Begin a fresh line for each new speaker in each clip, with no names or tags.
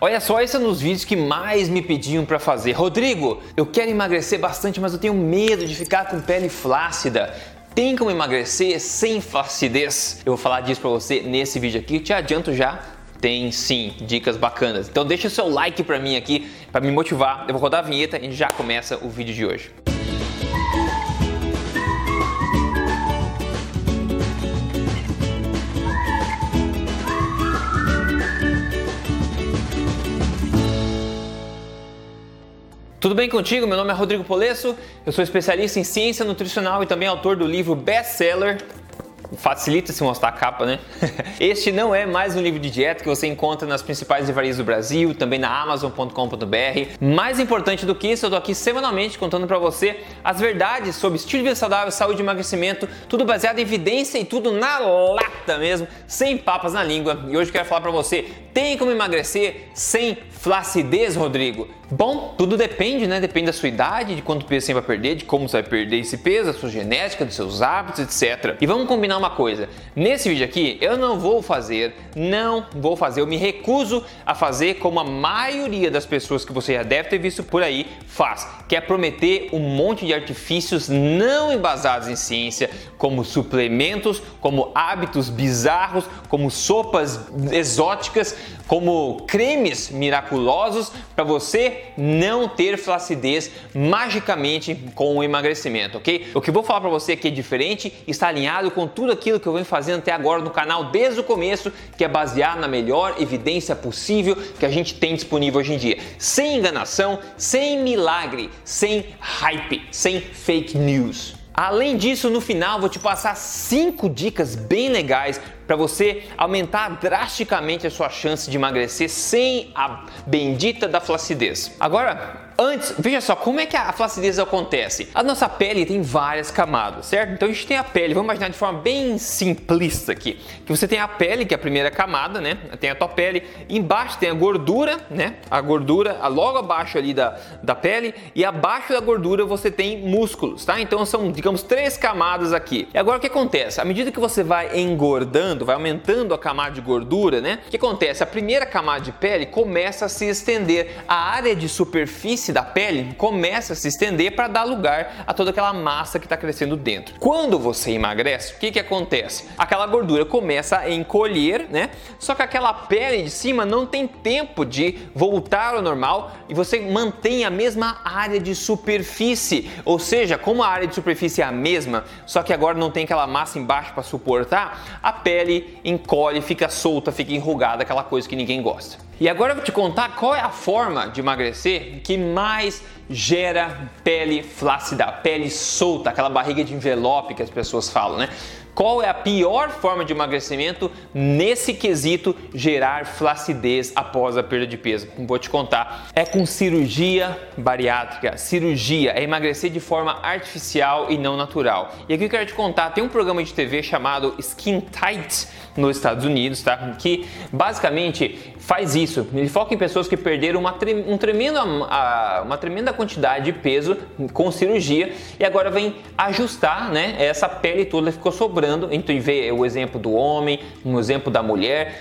Olha só, esse é um dos vídeos que mais me pediam para fazer. Rodrigo, eu quero emagrecer bastante, mas eu tenho medo de ficar com pele flácida. Tem como emagrecer sem flacidez? Eu vou falar disso para você nesse vídeo aqui. Te adianto já, tem sim dicas bacanas. Então deixa o seu like para mim aqui para me motivar. Eu vou rodar a vinheta e já começa o vídeo de hoje. Tudo bem contigo? Meu nome é Rodrigo Polesso, eu sou especialista em ciência nutricional e também autor do livro best-seller Facilita se mostrar a capa, né? Este não é mais um livro de dieta que você encontra nas principais livrarias do Brasil, também na Amazon.com.br. Mais importante do que isso, eu tô aqui semanalmente contando para você as verdades sobre estilo de vida saudável, saúde e emagrecimento, tudo baseado em evidência e tudo na lata mesmo, sem papas na língua. E hoje eu quero falar para você, tem como emagrecer sem flacidez, Rodrigo? Bom, tudo depende, né? Depende da sua idade, de quanto peso você vai perder, de como você vai perder esse peso, da sua genética, dos seus hábitos, etc. E vamos combinar uma coisa. Nesse vídeo aqui, eu não vou fazer, não vou fazer, eu me recuso a fazer como a maioria das pessoas que você já deve ter visto por aí faz, que é prometer um monte de artifícios não embasados em ciência, como suplementos, como hábitos bizarros, como sopas exóticas, como cremes miraculosos para você não ter flacidez magicamente com o emagrecimento, ok? O que eu vou falar para você aqui é diferente, está alinhado com tudo aquilo que eu venho fazendo até agora no canal desde o começo, que é baseado na melhor evidência possível que a gente tem disponível hoje em dia, sem enganação, sem milagre, sem hype, sem fake news. Além disso, no final vou te passar cinco dicas bem legais para você aumentar drasticamente a sua chance de emagrecer sem a bendita da flacidez. Agora, Antes, veja só como é que a flacidez acontece. A nossa pele tem várias camadas, certo? Então a gente tem a pele, vamos imaginar de forma bem simplista aqui, que você tem a pele, que é a primeira camada, né? Tem a tua pele, embaixo tem a gordura, né? A gordura, logo abaixo ali da, da pele, e abaixo da gordura você tem músculos, tá? Então são, digamos, três camadas aqui. E agora o que acontece? À medida que você vai engordando, vai aumentando a camada de gordura, né? O que acontece? A primeira camada de pele começa a se estender, a área de superfície superfície da pele começa a se estender para dar lugar a toda aquela massa que está crescendo dentro. Quando você emagrece, o que, que acontece? Aquela gordura começa a encolher, né? Só que aquela pele de cima não tem tempo de voltar ao normal e você mantém a mesma área de superfície. Ou seja, como a área de superfície é a mesma, só que agora não tem aquela massa embaixo para suportar, a pele encolhe, fica solta, fica enrugada, aquela coisa que ninguém gosta. E agora eu vou te contar qual é a forma de emagrecer que mais gera pele flácida, pele solta, aquela barriga de envelope que as pessoas falam, né? Qual é a pior forma de emagrecimento nesse quesito gerar flacidez após a perda de peso? Vou te contar. É com cirurgia bariátrica. Cirurgia é emagrecer de forma artificial e não natural. E aqui eu quero te contar, tem um programa de TV chamado Skin Tight nos Estados Unidos, tá? Que basicamente faz isso. Ele foca em pessoas que perderam uma, um tremendo, uma tremenda quantidade de peso com cirurgia e agora vem ajustar, né? Essa pele toda ficou sobrando. Então vê o exemplo do homem, um exemplo da mulher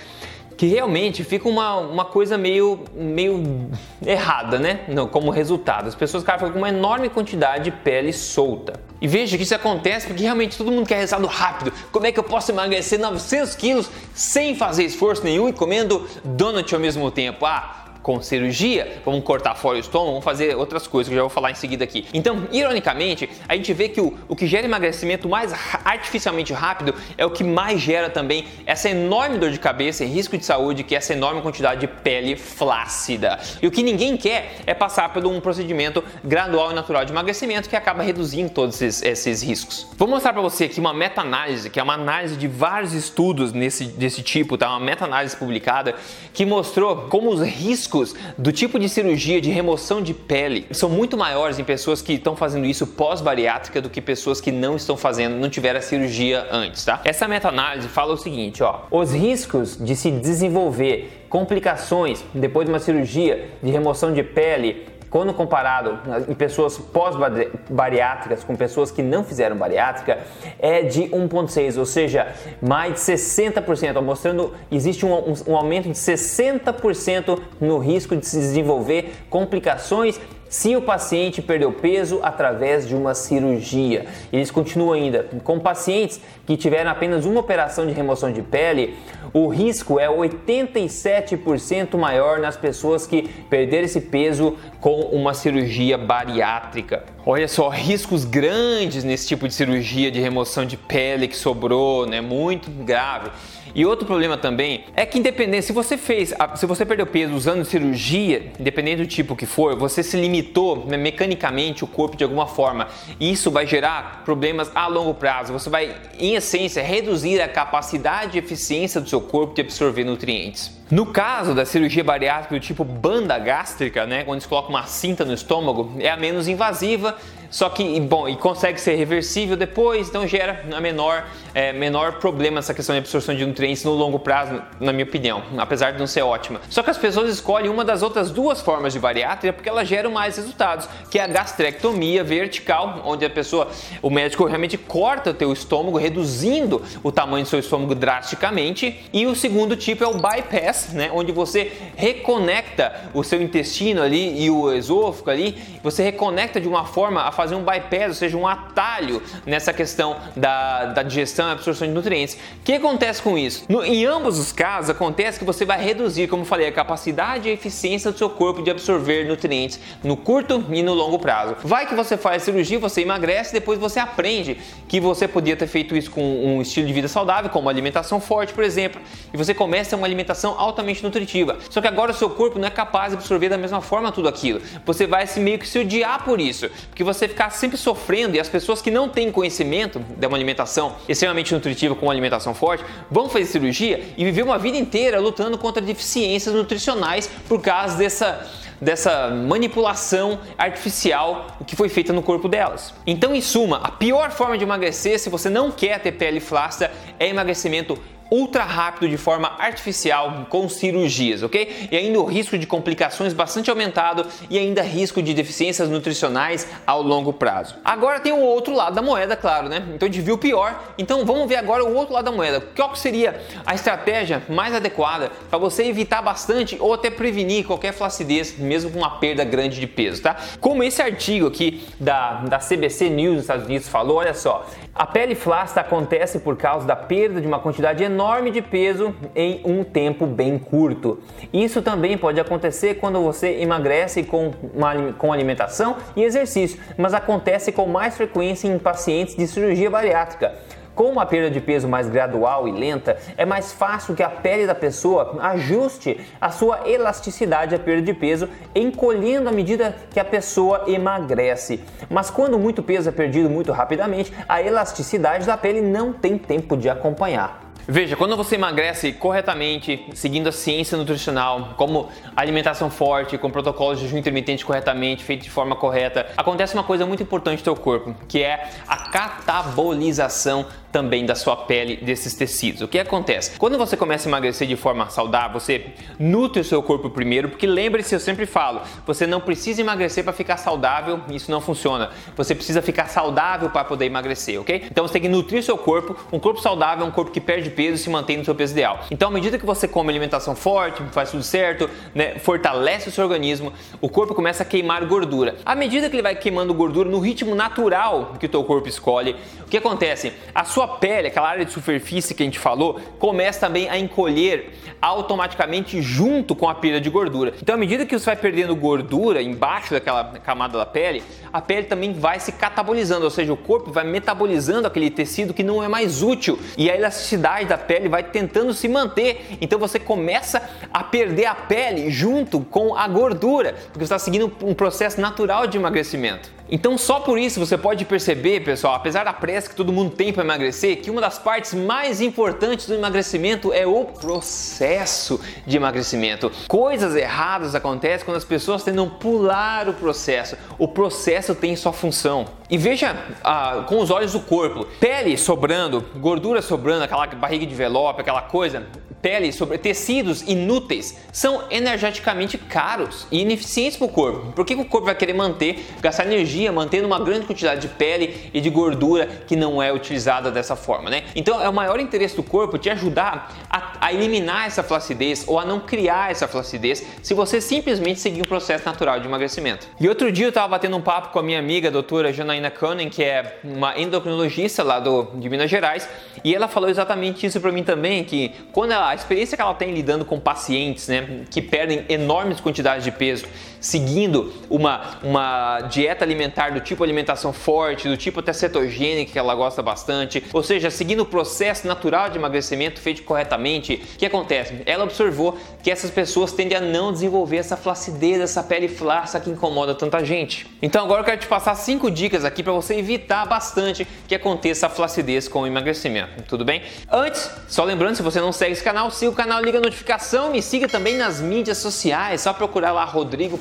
que realmente fica uma, uma coisa meio, meio errada, né? como resultado. As pessoas ficam com uma enorme quantidade de pele solta. E veja que isso acontece porque realmente todo mundo quer resultado rápido. Como é que eu posso emagrecer 900 quilos sem fazer esforço nenhum e comendo donut ao mesmo tempo? Ah, com cirurgia, vamos cortar fora o estômago, vamos fazer outras coisas que eu já vou falar em seguida aqui. Então, ironicamente, a gente vê que o, o que gera emagrecimento mais artificialmente rápido é o que mais gera também essa enorme dor de cabeça e risco de saúde, que é essa enorme quantidade de pele flácida. E o que ninguém quer é passar por um procedimento gradual e natural de emagrecimento que acaba reduzindo todos esses, esses riscos. Vou mostrar para você aqui uma meta-análise, que é uma análise de vários estudos nesse, desse tipo, tá? Uma meta-análise publicada que mostrou como os riscos riscos do tipo de cirurgia de remoção de pele são muito maiores em pessoas que estão fazendo isso pós-bariátrica do que pessoas que não estão fazendo, não tiveram a cirurgia antes, tá? Essa meta-análise fala o seguinte, ó, os riscos de se desenvolver complicações depois de uma cirurgia de remoção de pele quando comparado em pessoas pós-bariátricas com pessoas que não fizeram bariátrica, é de 1,6, ou seja, mais de 60%, mostrando existe um, um, um aumento de 60% no risco de se desenvolver complicações se o paciente perdeu peso através de uma cirurgia. Eles continuam ainda com pacientes que tiveram apenas uma operação de remoção de pele, o risco é 87% maior nas pessoas que perderam esse peso com uma cirurgia bariátrica. Olha só, riscos grandes nesse tipo de cirurgia de remoção de pele que sobrou, né? Muito grave. E outro problema também é que independente se você fez, se você perdeu peso usando cirurgia, independente do tipo que for, você se limitou né, mecanicamente o corpo de alguma forma. Isso vai gerar problemas a longo prazo. Você vai, em essência, reduzir a capacidade e eficiência do seu corpo de absorver nutrientes. No caso da cirurgia bariátrica do tipo banda gástrica, né, quando se coloca uma cinta no estômago, é a menos invasiva só que, bom, e consegue ser reversível depois, então gera a menor, é, menor problema essa questão de absorção de nutrientes no longo prazo, na minha opinião, apesar de não ser ótima. Só que as pessoas escolhem uma das outras duas formas de bariátrica porque elas geram mais resultados, que é a gastrectomia vertical, onde a pessoa, o médico realmente corta o teu estômago, reduzindo o tamanho do seu estômago drasticamente. E o segundo tipo é o bypass, né, onde você reconecta o seu intestino ali e o esôfago ali, você reconecta de uma forma a fazer um bypass, ou seja, um atalho nessa questão da, da digestão e absorção de nutrientes. O que acontece com isso? No, em ambos os casos, acontece que você vai reduzir, como falei, a capacidade e a eficiência do seu corpo de absorver nutrientes no curto e no longo prazo. Vai que você faz cirurgia, você emagrece, depois você aprende que você podia ter feito isso com um estilo de vida saudável, como alimentação forte, por exemplo, e você começa uma alimentação altamente nutritiva. Só que agora o seu corpo não é capaz de absorver da mesma forma tudo aquilo. Você vai se meio que se odiar por isso, porque você ficar sempre sofrendo e as pessoas que não têm conhecimento de uma alimentação extremamente nutritiva com uma alimentação forte vão fazer cirurgia e viver uma vida inteira lutando contra deficiências nutricionais por causa dessa dessa manipulação artificial que foi feita no corpo delas. Então, em suma, a pior forma de emagrecer, se você não quer ter pele flácida, é emagrecimento ultra rápido de forma artificial com cirurgias, ok? E ainda o risco de complicações bastante aumentado e ainda risco de deficiências nutricionais ao longo prazo. Agora tem o outro lado da moeda, claro, né? Então a gente viu o pior, então vamos ver agora o outro lado da moeda. Qual seria a estratégia mais adequada para você evitar bastante ou até prevenir qualquer flacidez, mesmo com uma perda grande de peso, tá? Como esse artigo aqui da, da CBC News dos Estados Unidos falou, olha só, a pele flácida acontece por causa da perda de uma quantidade enorme de peso em um tempo bem curto. Isso também pode acontecer quando você emagrece com, uma, com alimentação e exercício, mas acontece com mais frequência em pacientes de cirurgia bariátrica. Com uma perda de peso mais gradual e lenta, é mais fácil que a pele da pessoa ajuste a sua elasticidade à perda de peso, encolhendo à medida que a pessoa emagrece. Mas quando muito peso é perdido muito rapidamente, a elasticidade da pele não tem tempo de acompanhar. Veja, quando você emagrece corretamente, seguindo a ciência nutricional, como alimentação forte, com protocolos de jejum intermitente corretamente, feito de forma correta, acontece uma coisa muito importante no teu corpo, que é a catabolização também da sua pele, desses tecidos. O que acontece? Quando você começa a emagrecer de forma saudável, você nutre o seu corpo primeiro, porque lembre-se, eu sempre falo, você não precisa emagrecer para ficar saudável, isso não funciona. Você precisa ficar saudável para poder emagrecer, ok? Então você tem que nutrir seu corpo. Um corpo saudável é um corpo que perde peso e se mantém no seu peso ideal. Então, à medida que você come alimentação forte, faz tudo certo, né, fortalece o seu organismo, o corpo começa a queimar gordura. À medida que ele vai queimando gordura no ritmo natural que o teu corpo escolhe, o que acontece? A sua pele, aquela área de superfície que a gente falou, começa também a encolher automaticamente junto com a perda de gordura. Então, à medida que você vai perdendo gordura embaixo daquela camada da pele, a pele também vai se catabolizando, ou seja, o corpo vai metabolizando aquele tecido que não é mais útil e a elasticidade da pele vai tentando se manter. Então você começa a perder a pele junto com a gordura, porque você está seguindo um processo natural de emagrecimento. Então, só por isso você pode perceber, pessoal, apesar da pressa que todo mundo tem para emagrecer, que uma das partes mais importantes do emagrecimento é o processo de emagrecimento. Coisas erradas acontecem quando as pessoas tentam pular o processo. O processo tem sua função. E veja ah, com os olhos do corpo: pele sobrando, gordura sobrando, aquela barriga de envelope, aquela coisa pele, sobre tecidos inúteis, são energeticamente caros e ineficientes para o corpo. Por que o corpo vai querer manter, gastar energia mantendo uma grande quantidade de pele e de gordura que não é utilizada dessa forma, né? Então é o maior interesse do corpo te ajudar a, a eliminar essa flacidez ou a não criar essa flacidez se você simplesmente seguir um processo natural de emagrecimento. E outro dia eu estava batendo um papo com a minha amiga, a doutora Janaína Conan, que é uma endocrinologista lá do, de Minas Gerais, e ela falou exatamente isso para mim também, que quando ela a experiência que ela tem lidando com pacientes né, que perdem enormes quantidades de peso, seguindo uma, uma dieta alimentar do tipo alimentação forte, do tipo até cetogênica, que ela gosta bastante, ou seja, seguindo o processo natural de emagrecimento feito corretamente, o que acontece? Ela observou que essas pessoas tendem a não desenvolver essa flacidez, essa pele flácida que incomoda tanta gente. Então agora eu quero te passar cinco dicas aqui para você evitar bastante que aconteça a flacidez com o emagrecimento, tudo bem? Antes, só lembrando, se você não segue esse canal, siga o canal, liga a notificação, me siga também nas mídias sociais, só procurar lá Rodrigo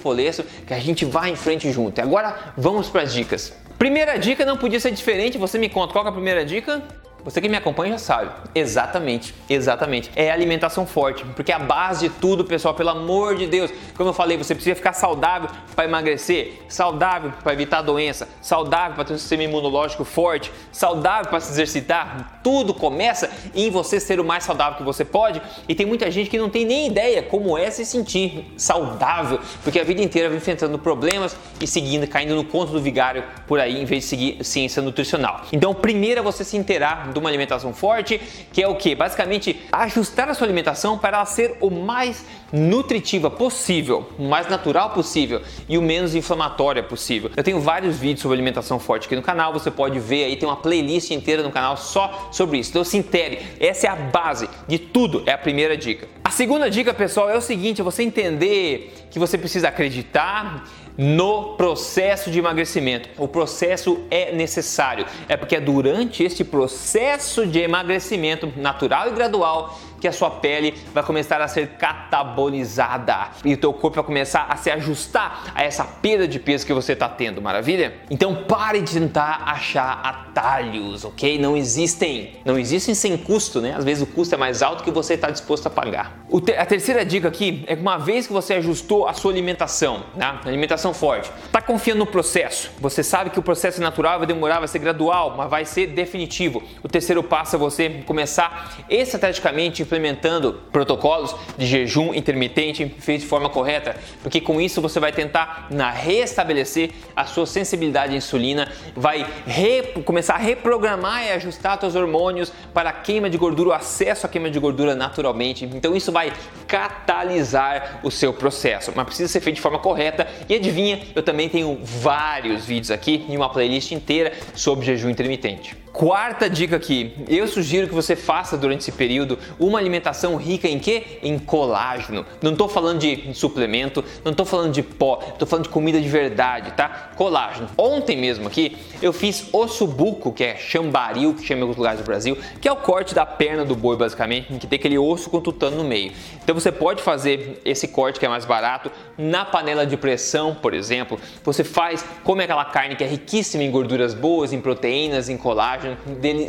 Que a gente vai em frente junto. E agora vamos para as dicas. Primeira dica não podia ser diferente, você me conta qual é a primeira dica? Você que me acompanha já sabe. Exatamente, exatamente. É alimentação forte, porque a base de tudo, pessoal, pelo amor de Deus. Como eu falei, você precisa ficar saudável para emagrecer, saudável para evitar doença, saudável para ter um sistema imunológico forte, saudável para se exercitar. Tudo começa em você ser o mais saudável que você pode. E tem muita gente que não tem nem ideia como é se sentir saudável, porque a vida inteira vem enfrentando problemas e seguindo, caindo no conto do vigário por aí, em vez de seguir ciência nutricional. Então, primeiro é você se inteirar de uma alimentação forte, que é o que? Basicamente, ajustar a sua alimentação para ela ser o mais nutritiva possível, o mais natural possível e o menos inflamatória possível. Eu tenho vários vídeos sobre alimentação forte aqui no canal, você pode ver aí, tem uma playlist inteira no canal só sobre isso. Então se intere, essa é a base de tudo, é a primeira dica. A segunda dica, pessoal, é o seguinte, é você entender que você precisa acreditar no processo de emagrecimento. O processo é necessário, é porque é durante este processo de emagrecimento natural e gradual que a sua pele vai começar a ser catabolizada e o teu corpo vai começar a se ajustar a essa perda de peso que você está tendo, maravilha? Então pare de tentar achar atalhos, ok? Não existem, não existem sem custo, né? Às vezes o custo é mais alto que você está disposto a pagar. Te a terceira dica aqui é que uma vez que você ajustou a sua alimentação, né? alimentação forte, tá confiando no processo. Você sabe que o processo natural vai demorar, vai ser gradual, mas vai ser definitivo. O terceiro passo é você começar estrategicamente implementando protocolos de jejum intermitente feito de forma correta, porque com isso você vai tentar na restabelecer a sua sensibilidade à insulina, vai começar a reprogramar e ajustar seus hormônios para a queima de gordura, o acesso à queima de gordura naturalmente. Então isso vai catalisar o seu processo, mas precisa ser feito de forma correta. E adivinha, eu também tenho vários vídeos aqui e uma playlist inteira sobre jejum intermitente. Quarta dica aqui, eu sugiro que você faça durante esse período uma alimentação rica em quê? Em colágeno. Não estou falando de suplemento, não estou falando de pó, estou falando de comida de verdade, tá? Colágeno. Ontem mesmo aqui eu fiz ossobuco, que é chambaril, que chama em alguns lugares do Brasil, que é o corte da perna do boi basicamente, que tem aquele osso com tutano no meio. Então você pode fazer esse corte que é mais barato na panela de pressão, por exemplo. Você faz, come aquela carne que é riquíssima em gorduras boas, em proteínas, em colágeno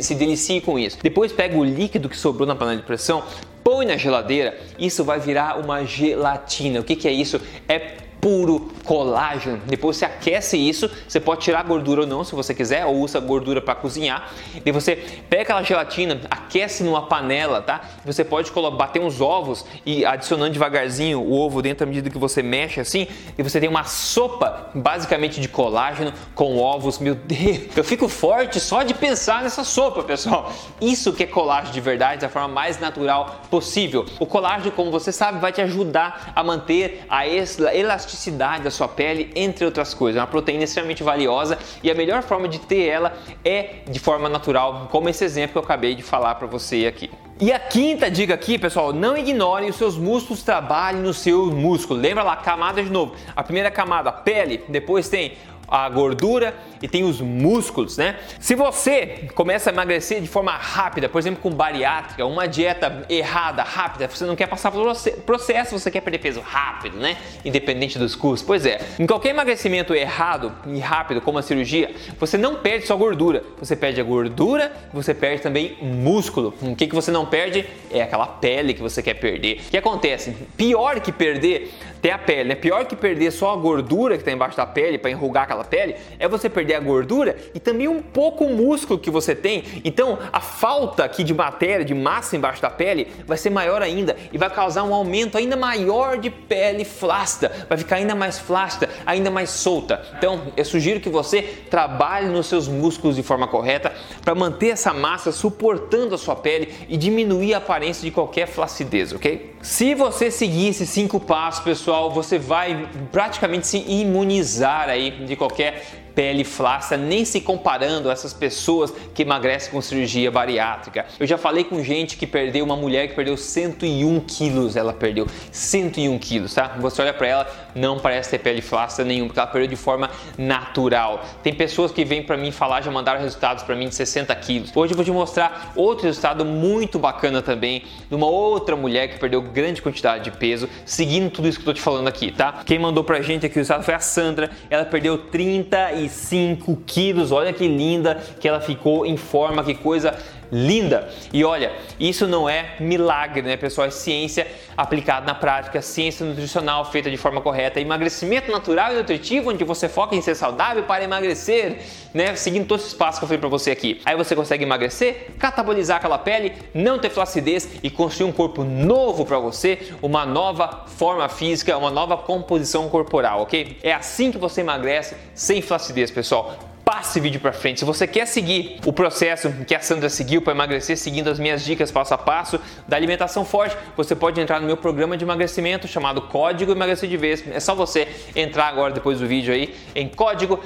se delicie com isso. Depois pega o líquido que sobrou na panela de pressão, põe na geladeira, isso vai virar uma gelatina. O que, que é isso? É puro colágeno. Depois você aquece isso, você pode tirar a gordura ou não, se você quiser, ou usa gordura para cozinhar. E você pega aquela gelatina, aquece numa panela, tá? Você pode bater uns ovos e adicionando devagarzinho o ovo dentro à medida que você mexe assim, e você tem uma sopa basicamente de colágeno com ovos. Meu Deus, eu fico forte só de pensar nessa sopa, pessoal. Isso que é colágeno de verdade, da forma mais natural possível. O colágeno, como você sabe, vai te ajudar a manter a elasticidade elasticidade da sua pele, entre outras coisas. É uma proteína extremamente valiosa e a melhor forma de ter ela é de forma natural, como esse exemplo que eu acabei de falar para você aqui. E a quinta dica aqui, pessoal, não ignore os seus músculos trabalhem no seu músculo. Lembra lá, camada de novo. A primeira camada, pele, depois tem a gordura e tem os músculos, né? Se você começa a emagrecer de forma rápida, por exemplo, com bariátrica, uma dieta errada, rápida, você não quer passar pelo processo, você quer perder peso rápido, né? Independente dos custos. Pois é, em qualquer emagrecimento errado e rápido, como a cirurgia, você não perde só gordura, você perde a gordura, você perde também músculo. O que, que você não perde é aquela pele que você quer perder. O que acontece? Pior que perder tem a pele, né? Pior que perder só a gordura que está embaixo da pele para enrugar aquela pele é você perder a gordura e também um pouco o músculo que você tem. Então, a falta aqui de matéria, de massa embaixo da pele vai ser maior ainda e vai causar um aumento ainda maior de pele flácida, vai ficar ainda mais flácida, ainda mais solta. Então, eu sugiro que você trabalhe nos seus músculos de forma correta para manter essa massa suportando a sua pele e diminuir a aparência de qualquer flacidez, ok? Se você seguir esses cinco passos, pessoal, você vai praticamente se imunizar aí de qualquer pele flácida, nem se comparando a essas pessoas que emagrecem com cirurgia bariátrica. Eu já falei com gente que perdeu, uma mulher que perdeu 101 quilos, ela perdeu 101 quilos, tá? Você olha para ela, não parece ter pele flácida nenhuma, porque ela perdeu de forma natural. Tem pessoas que vêm para mim falar, já mandaram resultados para mim de 60 quilos. Hoje eu vou te mostrar outro resultado muito bacana também, de uma outra mulher que perdeu grande quantidade de peso, seguindo tudo isso que eu tô te falando aqui, tá? Quem mandou pra gente aqui o resultado foi a Sandra, ela perdeu 30 e 35 quilos. Olha que linda que ela ficou em forma, que coisa linda. E olha, isso não é milagre, né, pessoal? É ciência aplicada na prática, ciência nutricional feita de forma correta, emagrecimento natural e nutritivo, onde você foca em ser saudável para emagrecer, né? Seguindo todos os passos que eu falei para você aqui. Aí você consegue emagrecer, catabolizar aquela pele, não ter flacidez e construir um corpo novo para você, uma nova forma física, uma nova composição corporal, ok? É assim que você emagrece sem flacidez, pessoal passe esse vídeo para frente. Se você quer seguir o processo que a Sandra seguiu para emagrecer, seguindo as minhas dicas passo a passo da alimentação forte, você pode entrar no meu programa de emagrecimento chamado Código Emagrecer de Vez. É só você entrar agora depois do vídeo aí em código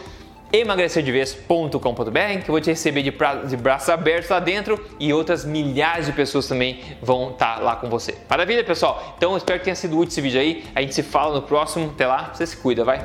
emagrecerdeves.com.br que eu vou te receber de, pra, de braços abertos lá dentro e outras milhares de pessoas também vão estar tá lá com você. Maravilha, pessoal? Então espero que tenha sido útil esse vídeo aí. A gente se fala no próximo. Até lá, você se cuida, vai!